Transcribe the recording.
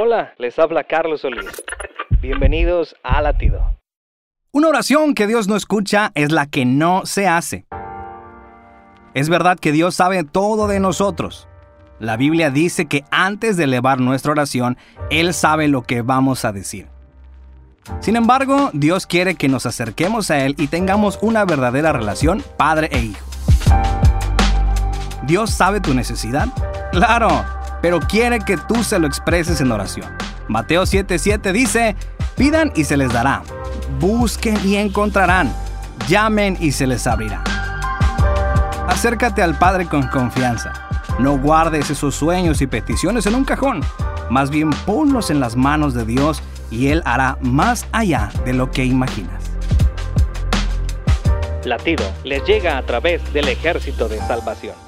Hola, les habla Carlos Solís. Bienvenidos a Latido. Una oración que Dios no escucha es la que no se hace. Es verdad que Dios sabe todo de nosotros. La Biblia dice que antes de elevar nuestra oración, Él sabe lo que vamos a decir. Sin embargo, Dios quiere que nos acerquemos a Él y tengamos una verdadera relación padre e hijo. ¿Dios sabe tu necesidad? Claro, pero quiere que tú se lo expreses en oración. Mateo 7:7 dice, pidan y se les dará, busquen y encontrarán, llamen y se les abrirá. Acércate al Padre con confianza. No guardes esos sueños y peticiones en un cajón. Más bien ponlos en las manos de Dios y Él hará más allá de lo que imaginas. Latido les llega a través del ejército de salvación.